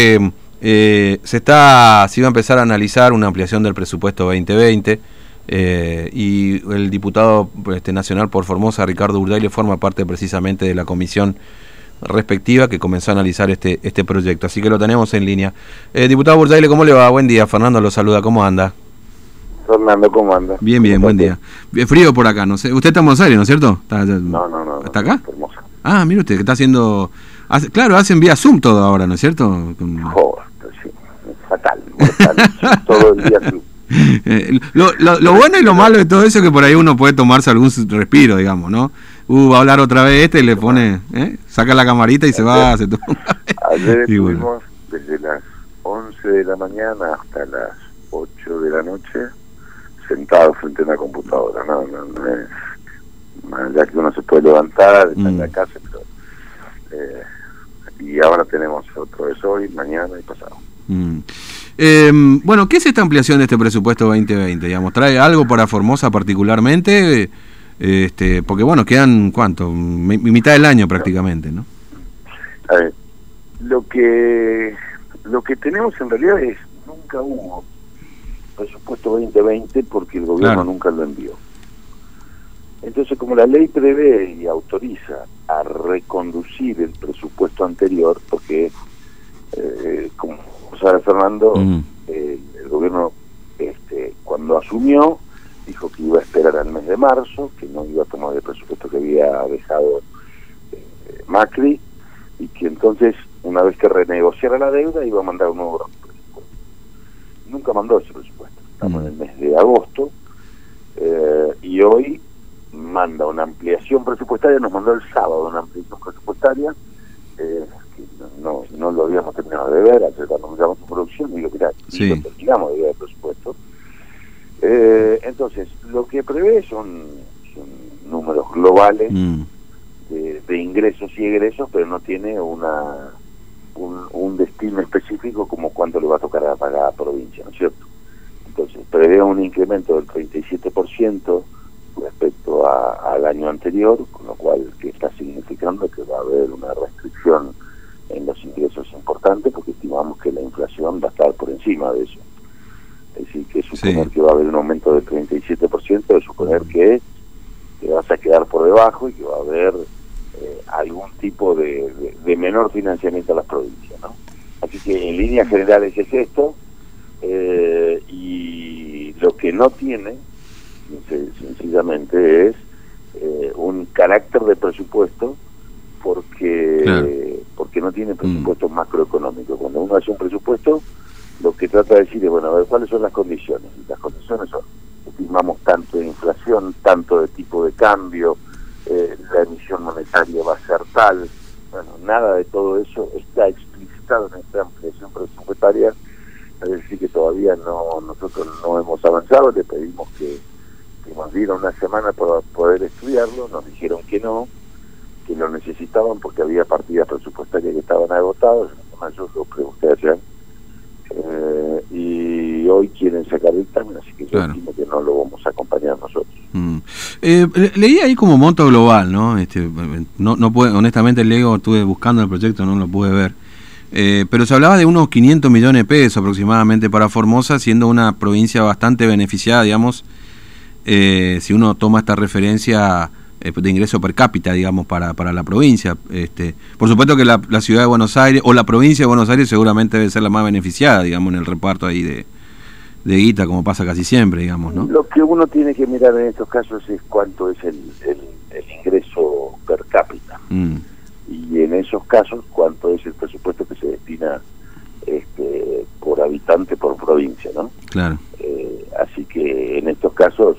Eh, se está, se iba a empezar a analizar una ampliación del presupuesto 2020 eh, y el diputado este, nacional por Formosa, Ricardo Urdaile, forma parte precisamente de la comisión respectiva que comenzó a analizar este, este proyecto. Así que lo tenemos en línea. Eh, diputado Urdaile, ¿cómo le va? Buen día. Fernando lo saluda. ¿Cómo anda? Fernando, ¿cómo anda? Bien, bien, buen día. Frío por acá, no sé. Usted está en Buenos Aires, ¿no es cierto? no, no, no. ¿Está acá? Ah, mire usted, que está haciendo... claro, hacen vía Zoom todo ahora, ¿no es cierto? Joder, sí, fatal, todo el día Zoom. Eh, lo, lo, bueno y lo malo de todo eso es que por ahí uno puede tomarse algún respiro, digamos, ¿no? Uh, va a hablar otra vez este y le pone, ¿eh? saca la camarita y se va, se toma. Ayer estuvimos desde las 11 de la mañana hasta las 8 de la noche sentados frente a una computadora, no, no, no es ya que uno se puede levantar, estar en la mm. casa, pero, eh, y ahora tenemos otro es hoy, mañana y pasado. Mm. Eh, bueno, ¿qué es esta ampliación de este presupuesto 2020? Digamos, ¿Trae algo para Formosa particularmente? Este, porque bueno, quedan cuánto, mitad del año prácticamente, ¿no? A ver, lo que lo que tenemos en realidad es nunca hubo presupuesto 2020 porque el gobierno nunca lo envió. Entonces, como la ley prevé y autoriza a reconducir el presupuesto anterior, porque, eh, como sabe Fernando, el gobierno este, cuando asumió dijo que iba a esperar al mes de marzo, que no iba a tomar el presupuesto que había dejado eh, Macri, y que entonces, una vez que renegociara la deuda, iba a mandar un nuevo presupuesto. Nunca mandó ese presupuesto. Estamos en el mes de agosto, eh, y hoy manda una ampliación presupuestaria, nos mandó el sábado una ampliación presupuestaria, eh, que no, no lo habíamos terminado de ver, ayer anunciamos su producción y lo, mira, lo terminamos de ver el presupuesto. Eh, entonces, lo que prevé son, números globales mm. de, ingresos y egresos, pero no tiene una un, un destino específico como cuánto le va a tocar a a provincia, ¿no es cierto? Entonces, prevé un incremento del 37% respecto al año anterior, con lo cual que está significando que va a haber una restricción en los ingresos importantes, porque estimamos que la inflación va a estar por encima de eso. Es decir, que suponer que va a haber un aumento del 37%, es suponer que te vas a quedar por debajo y que va a haber eh, algún tipo de, menor financiamiento a las provincias. ¿no? Así que en líneas generales es esto, eh, y lo que no tiene sencillamente es eh, un carácter de presupuesto porque porque no tiene presupuesto mm. macroeconómico. Cuando uno hace un presupuesto, lo que trata de decir es, bueno, a ver, ¿cuáles son las condiciones? Y las condiciones son, estimamos tanto de inflación, tanto de tipo de cambio, eh, la emisión monetaria va a ser tal. Bueno, nada de todo eso está explicitado en esta ampliación presupuestaria, es decir, que todavía no nosotros no hemos avanzado, le pedimos que nos dieron una semana para poder estudiarlo, nos dijeron que no, que lo necesitaban porque había partidas presupuestarias que estaban agotadas, yo lo pregunté ayer, eh, y hoy quieren sacar el examen, así que yo estimo que no lo vamos a acompañar nosotros. Mm. Eh, leí ahí como monto global, ¿no? Este, no, no puede, honestamente Lego estuve buscando el proyecto, no lo pude ver. Eh, pero se hablaba de unos 500 millones de pesos aproximadamente para Formosa, siendo una provincia bastante beneficiada, digamos, eh, si uno toma esta referencia eh, de ingreso per cápita, digamos, para, para la provincia. Este, por supuesto que la, ciudad de Buenos Aires, o la provincia de Buenos Aires seguramente debe ser la más beneficiada, digamos, en el reparto ahí de, de guita, como pasa casi siempre, digamos, ¿no? Lo que uno tiene que mirar en estos casos es cuánto es el, el, ingreso per cápita. Mm. Y en esos casos, cuánto es el presupuesto que se destina este, por habitante por provincia, ¿no? Claro. Eh, así que en estos casos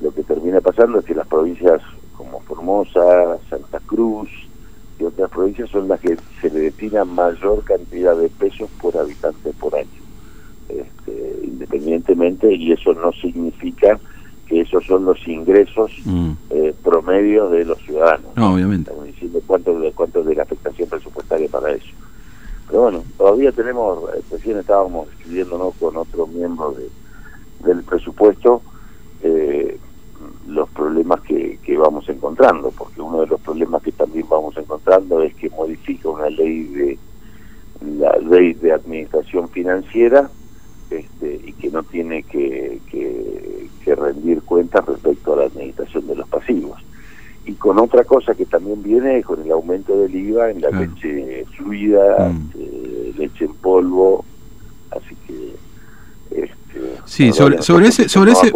lo que termina pasando es que las provincias como Formosa, Santa Cruz y otras provincias son las que se le destina mayor cantidad de pesos por habitante por año. Este, independientemente, y eso no significa que esos son los ingresos mm. eh, promedios de los ciudadanos. No, obviamente. Estamos diciendo cuánto, cuánto es de la afectación presupuestaria para eso. Pero bueno, todavía tenemos, eh, recién estábamos escribiéndonos con otro miembro de, del presupuesto, eh, los problemas que, que vamos encontrando, porque uno de los problemas que también vamos encontrando es que modifica una ley de la ley de administración financiera este, y que no tiene que, que, que rendir cuentas respecto a la administración de los pasivos. Y con otra cosa que también viene con el aumento del IVA en la leche fluida, mm. eh, leche en polvo, así que este, sí, sobre, sobre ese sobre ese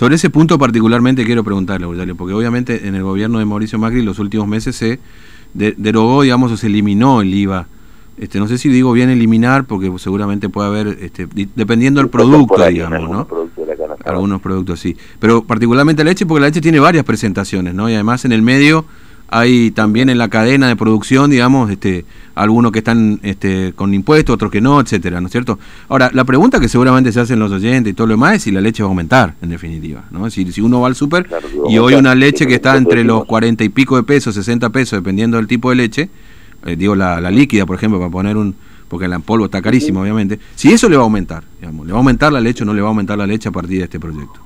sobre ese punto particularmente quiero preguntarle, porque obviamente en el gobierno de Mauricio Macri los últimos meses se derogó, digamos, o se eliminó el IVA este, no sé si digo bien eliminar, porque seguramente puede haber, este, dependiendo del producto, digamos, ¿no? Algunos productos sí. Pero particularmente la leche, porque la leche tiene varias presentaciones, ¿no? Y además en el medio hay también en la cadena de producción, digamos, este, algunos que están este, con impuestos, otros que no, etcétera, ¿no es cierto? Ahora, la pregunta que seguramente se hacen los oyentes y todo lo demás es si la leche va a aumentar, en definitiva, ¿no? Si, si uno va al súper y hoy una leche que está entre los 40 y pico de pesos, 60 pesos, dependiendo del tipo de leche, eh, digo la, líquida, por ejemplo, para poner un, porque la en polvo está carísimo, obviamente, si eso le va a aumentar, digamos, ¿le va a aumentar la leche o no le va a aumentar la leche a partir de este proyecto?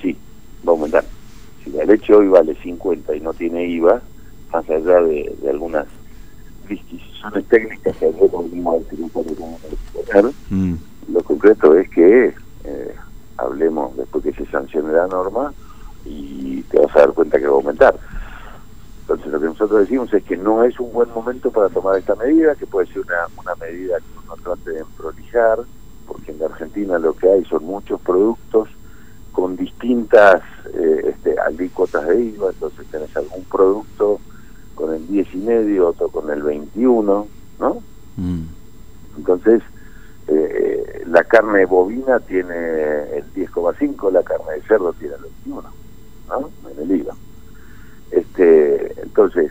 Sí, va a aumentar. Leche hoy vale 50 y no tiene IVA, más allá de, algunas disquisiciones técnicas que ayer volvimos a mm. lo concreto es que eh, hablemos después que se sancione la norma y te vas a dar cuenta que va a aumentar. Entonces lo que nosotros decimos es que no es un buen momento para tomar esta medida, que puede ser una, una medida que uno trate de prolijar, porque en la Argentina lo que hay son muchos productos con distintas eh, este, alícuotas de IVA, entonces tenés algún producto con el 10 y medio, otro con el 21, ¿no? Mm. Entonces, eh, la carne bovina tiene el 10,5, la carne de cerdo tiene el 21, ¿no? En el IVA. Este, entonces,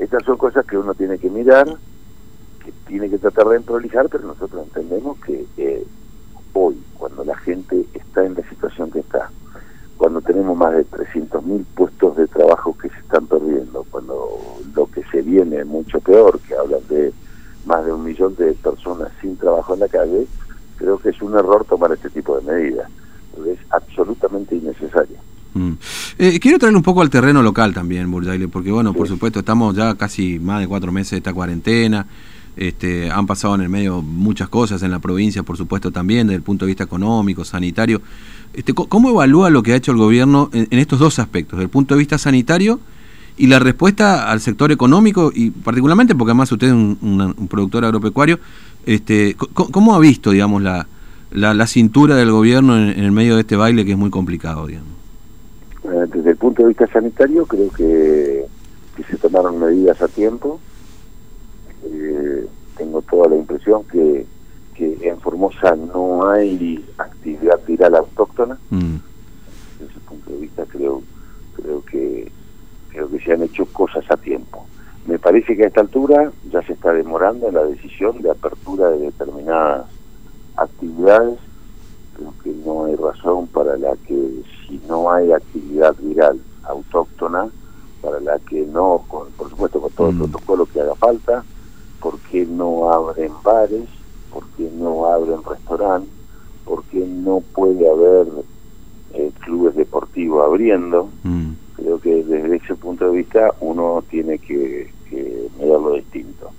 estas son cosas que uno tiene que mirar, que tiene que tratar de prolijar, pero nosotros entendemos que hoy, cuando la gente está en la situación que está, cuando tenemos más de 300.000 puestos de trabajo que se están perdiendo, cuando lo que se viene es mucho peor, que hablan de más de un millón de personas sin trabajo en la calle, creo que es un error tomar este tipo de medidas. Es absolutamente innecesario. Mm. Eh, quiero traerle un poco al terreno local también, Burjaile, porque bueno, por supuesto, estamos ya casi más de cuatro meses de esta cuarentena. Este, han pasado en el medio muchas cosas en la provincia, por supuesto, también desde el punto de vista económico, sanitario. Este, ¿Cómo evalúa lo que ha hecho el gobierno en, estos dos aspectos, desde el punto de vista sanitario y la respuesta al sector económico, y particularmente porque además usted es un, productor agropecuario, este, ¿cómo ha visto, digamos, la, la, cintura del gobierno en, en el medio de este baile que es muy complicado, digamos? Eh, desde el punto de vista sanitario creo que, se tomaron medidas a tiempo. Eh, tengo toda la impresión que, en Formosa no hay actividad viral autóctona. Mm. Desde ese punto de vista creo creo que creo que se han hecho cosas a tiempo. Me parece que a esta altura ya se está demorando la decisión de apertura de determinadas actividades creo que no hay razón para la que si no hay actividad viral autóctona, para la que no, por supuesto con todo el mm. protocolo que haga falta, no abren bares, por qué no abren restaurantes, por qué no puede haber eh, clubes deportivos abriendo. Mm. Creo que desde ese punto de vista uno tiene que, que mirarlo distinto.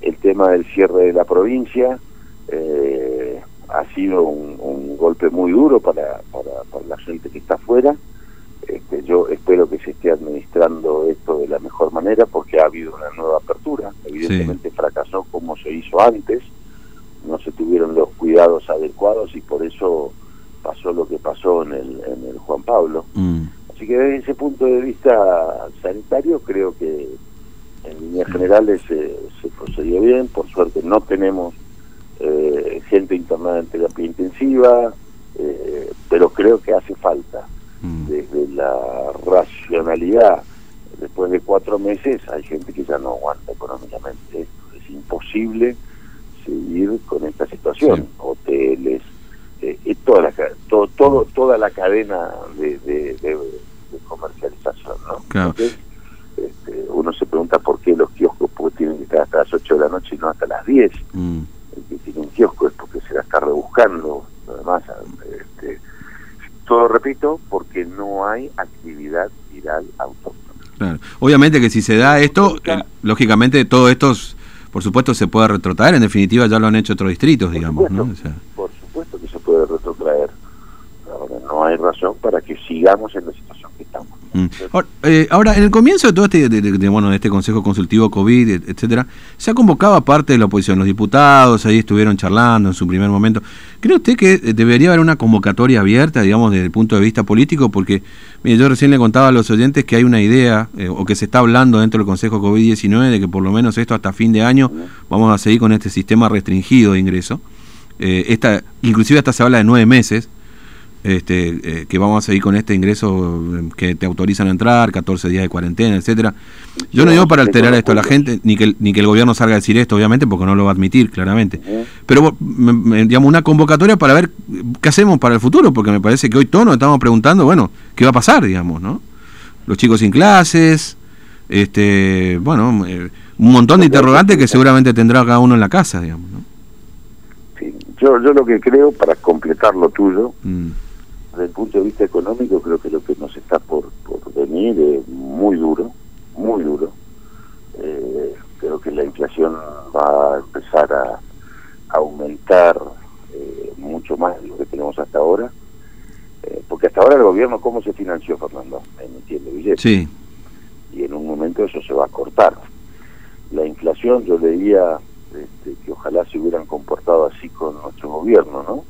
El tema del cierre de la provincia, eh, ha sido un, golpe muy duro para, para, la gente que está afuera. Yo espero que se esté administrando esto de la mejor manera porque ha habido una nueva apertura. Evidentemente fracasó como se hizo antes, no se tuvieron los cuidados adecuados y por eso pasó lo que pasó en el, en el Juan Pablo. Mm. Así que desde ese punto de vista sanitario creo que en líneas generales se procedió bien, por suerte no tenemos eh, gente internada en terapia intensiva, eh, pero creo que hace falta. Mm. Desde la racionalidad, después de cuatro meses, hay gente que ya no aguanta económicamente Es imposible seguir con esta situación. Hoteles, eh, toda, la, todo, todo, toda la cadena de, de, comercialización. ¿no? este, uno se pregunta por qué los kioscos tienen que estar hasta las 8 de la noche y no hasta las 10 el que tiene un kiosco es porque se la está rebuscando, además, este, todo repito, porque no hay actividad viral autóctona. Obviamente que si se da esto, eh, lógicamente todos estos por supuesto se puede retrotraer, en definitiva ya lo han hecho otros distritos, digamos, ¿no? por supuesto que se puede retrotraer. Ahora no hay razón para que sigamos en la Mm. Eh, ahora, en el comienzo de todo este, de, bueno, de este Consejo Consultivo COVID, etcétera, se ha convocado parte de la oposición, los diputados ahí estuvieron charlando en su primer momento. ¿Cree usted que eh, debería haber una convocatoria abierta, digamos, desde el punto de vista político? Porque, mire, yo recién le contaba a los oyentes que hay una idea, eh, o que se está hablando dentro del Consejo COVID-19, de que por lo menos esto hasta fin de año vamos a seguir con este sistema restringido de ingreso. esta, inclusive hasta se habla de nueve meses este, eh, que vamos a seguir con este ingreso eh, que te autorizan a entrar, 14 días de cuarentena, etcétera. Yo no digo para alterar esto a la gente, ni que, ni que el gobierno salga a decir esto, obviamente, porque no lo va a admitir, claramente. Pero, digamos, una convocatoria para ver qué hacemos para el futuro, porque me parece que hoy todos nos estamos preguntando, bueno, ¿qué va a pasar, digamos, no? Los chicos sin clases, este, bueno, eh, un montón de interrogantes que seguramente tendrá cada uno en la casa, digamos, ¿no? Sí, yo, yo lo que creo, para completar lo tuyo, mm desde el punto de vista económico creo que lo que nos está por, por venir es muy duro, muy duro. Eh, creo que la inflación va a empezar a, aumentar eh, mucho más de lo que tenemos hasta ahora. Eh, porque hasta ahora el gobierno, ¿cómo se financió, Fernando? Emitiendo billetes. Sí. Y en un momento eso se va a cortar. La inflación, yo leía este, que ojalá se hubieran comportado así con nuestro gobierno, ¿no?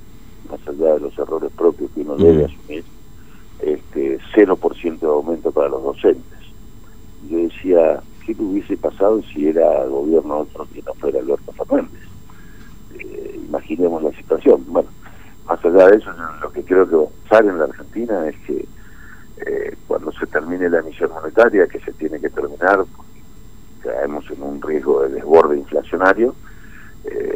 Más allá de los errores propios que uno debe asumir, este 0% de aumento para los docentes. Yo decía, ¿qué hubiese pasado si era gobierno otro que no fuera Alberto Fernández? Eh, imaginemos la situación. Bueno, más allá de eso, lo que creo que va a pasar en la Argentina es que eh, cuando se termine la emisión monetaria, que se tiene que terminar, caemos en un riesgo de desborde inflacionario, eh,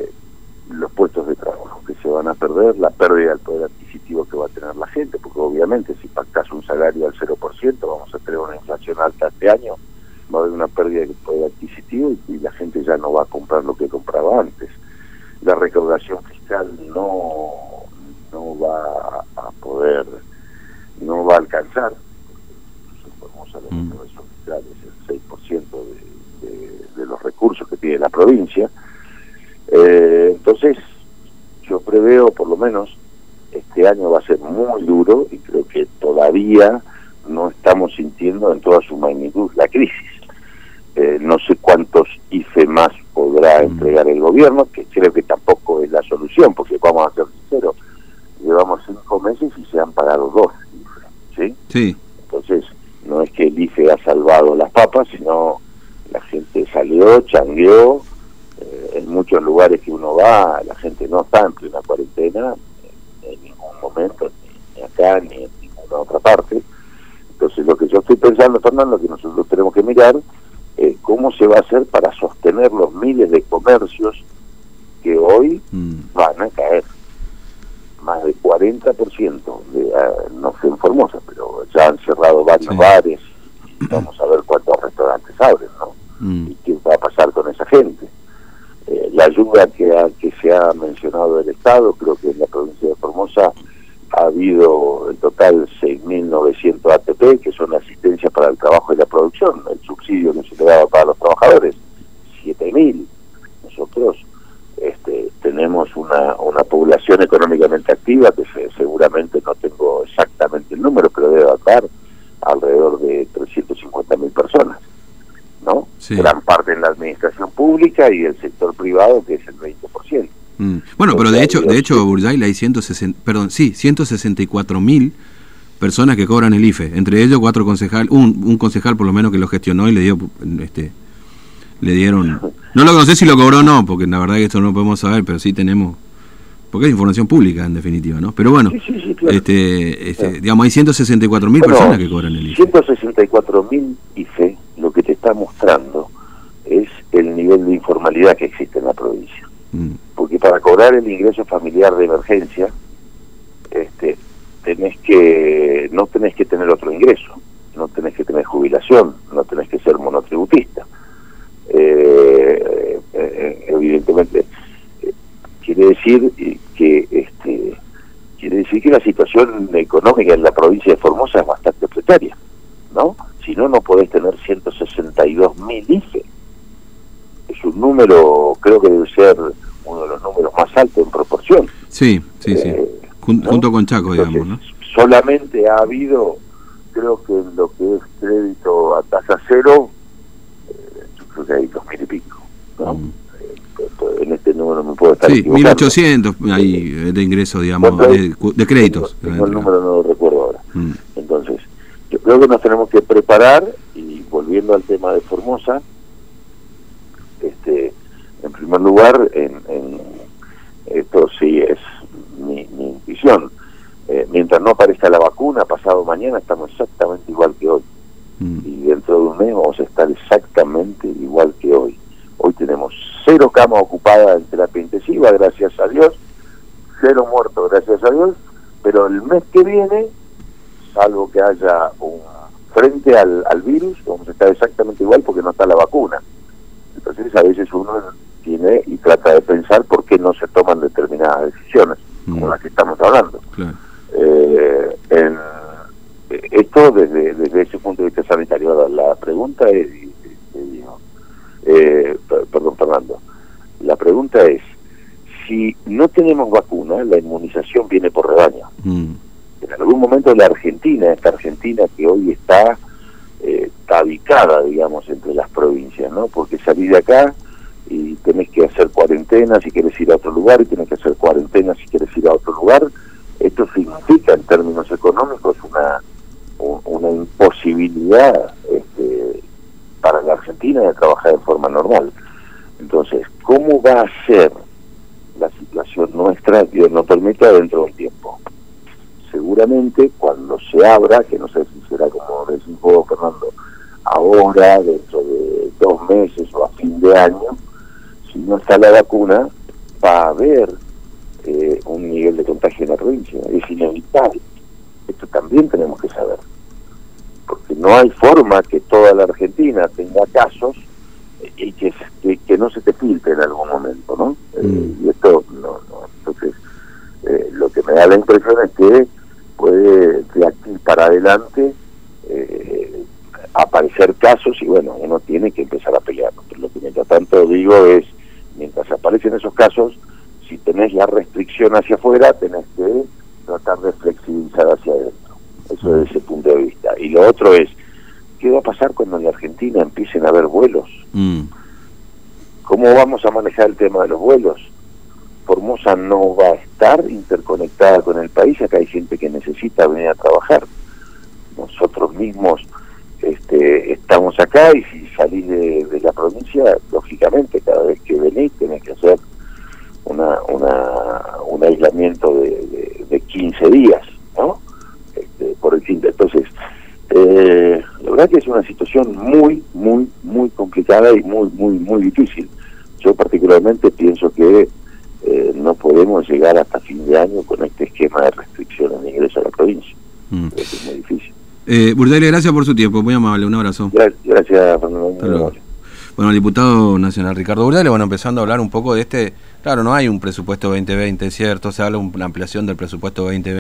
los puestos de trabajo que se van a perder, la pérdida del poder adquisitivo que va a tener la gente, porque obviamente si pactas un salario al 0%, vamos a tener una inflación alta este año, va a haber una pérdida del poder adquisitivo y, la gente ya no va a comprar lo que compraba antes. La recaudación fiscal no, no va a poder, no va a alcanzar, famosa la mm. recaudación fiscal es el 6% de, de los recursos que tiene la provincia, eh, entonces, yo preveo, por lo menos, este año va a ser muy duro y creo que todavía no estamos sintiendo en toda su magnitud la crisis. Eh, no sé cuántos IFE más podrá mm. entregar el gobierno, que creo que tampoco es la solución, porque vamos a ser sinceros, llevamos cinco meses y se han pagado dos IFE, ¿sí? Sí. Entonces, no es que el IFE ha salvado las papas, sino la gente salió, changueó, en muchos lugares que uno va, la gente no está en plena cuarentena en, ningún momento, ni, acá ni en ninguna otra parte. Entonces lo que yo Fernando, que nosotros tenemos que mirar es cómo se va a hacer para sostener los miles de comercios que hoy mm. van a caer. Más de 40%, de, ah, no sé en Formosa, pero ya han cerrado varios bares. vamos a ver cuántos restaurantes abren, ¿no? Mm. ¿Y qué va a pasar con esa gente? Eh, la ayuda que, que se ha mencionado del Estado, que en la provincia de Formosa ha habido en total 6.900 ATP, que son asistencia para el trabajo y la producción, el subsidio que se le daba para los trabajadores, 7.000. Nosotros este, tenemos una, una población económicamente activa, que seguramente no tengo exactamente el número, pero debe estar alrededor de 350.000 personas. Gran parte en la administración pública y el sector privado, que es el 20%. Mm. Bueno, pero de hecho, de hecho, Burzay, hay 160, perdón, sí, 164 mil personas que cobran el IFE, entre ellos cuatro concejal, un, un concejal por lo menos que lo gestionó y le dio, este, le dieron, no lo sé si lo cobró o no, porque la verdad que esto no podemos saber, pero sí tenemos, porque es información pública en definitiva, ¿no? Pero bueno, este, este digamos, hay 164 mil personas que cobran el IFE. 164 mil IFE que te está mostrando es el nivel de informalidad que existe en la provincia. Mm. Porque para cobrar el ingreso familiar de emergencia, este, tenés que, no tenés que tener otro ingreso, no tenés que tener jubilación, no tenés que ser monotributista. Eh, eh, evidentemente, eh, quiere decir que este, quiere decir que la situación económica en la provincia de Formosa es bastante precaria, ¿no? Si no, no podés tener 162 mil IFE. Es un número alto en Sí, sí, sí. Eh, junto con Chaco, digamos, ¿no? Solamente ha habido, creo que en lo que es crédito a tasa cero, eh, creo que hay dos mil y pico, ¿no? Mm. Eh, en este número me puedo estar Sí, 1800 ahí de ingreso, digamos, de, créditos. el número no lo recuerdo ahora. Mm. Entonces, yo creo que nos tenemos que preparar y volviendo al tema de Formosa, este, en primer lugar, en, esto sí es mi, intuición. Eh, mientras no aparezca la vacuna, pasado mañana estamos exactamente igual que hoy. Mm. Y dentro de un mes vamos a estar exactamente igual que hoy. Hoy tenemos cero camas ocupadas en terapia intensiva, gracias a Dios, cero muertos, gracias a Dios, pero el mes que viene, salvo que haya un frente al, al virus, vamos a estar exactamente igual porque no está la vacuna. Entonces a veces uno tiene y trata de pensar por qué no se toman determinadas decisiones, como mm. las que estamos hablando. Eh, en, esto desde, desde ese punto de vista sanitario. La, pregunta es, eh, perdón Fernando, la pregunta es, si no tenemos vacuna, la inmunización viene por rebaño. Mm. En algún momento la Argentina, esta Argentina que hoy está eh, tabicada, digamos, entre las provincias, ¿no? Porque salir de acá y tenés que hacer cuarentena si quieres ir a otro lugar y tenés que hacer cuarentena si quieres ir a otro lugar. Esto significa en términos económicos una, una imposibilidad este, para la Argentina de trabajar de forma normal. Entonces, ¿cómo va a ser la situación nuestra, Dios nos permita, dentro del tiempo? Seguramente cuando se abra, que no sé si será como decís vos, Fernando, ahora, dentro de dos meses o a fin de año, si no está la vacuna, va a haber eh, un nivel de contagio en la provincia. Es inevitable. Esto también tenemos que saber. Porque no hay forma que toda la Argentina tenga casos eh, y que, que, no se te filtre en algún momento, ¿no? Eh, mm. y esto, no, no. Entonces, lo que me da la impresión es que puede de aquí para adelante aparecer casos y bueno, uno tiene que empezar a pelear. Pero lo que mientras tanto digo es, mientras aparecen esos casos, si tenés la restricción hacia afuera, tenés que tratar de flexibilizar hacia adentro. Eso desde ese punto de vista. Y lo otro es, ¿qué va a pasar cuando en la Argentina empiecen a haber vuelos? Mm. ¿Cómo vamos a manejar el tema de los vuelos? Formosa no va a estar interconectada con el país, acá hay gente que necesita venir a trabajar. Nosotros mismos este, estamos acá y si salís de, la provincia, lógicamente cada vez que venís tenés que hacer una, un aislamiento de, de, 15 días, ¿no? Este, por el fin de... Entonces, eh, la verdad que es una situación muy, muy, muy complicada y muy, muy, muy difícil. Yo particularmente pienso que eh, no podemos llegar hasta fin de año con este esquema de restricciones de ingreso a la provincia. Mm. Es muy Eh, gracias por su tiempo, muy amable, un abrazo. Gracias, Fernando. Bueno, el diputado nacional Ricardo Burdale, bueno, empezando a hablar un poco de este, claro, no hay un presupuesto 2020, ¿cierto? Se habla de una ampliación del presupuesto 2020.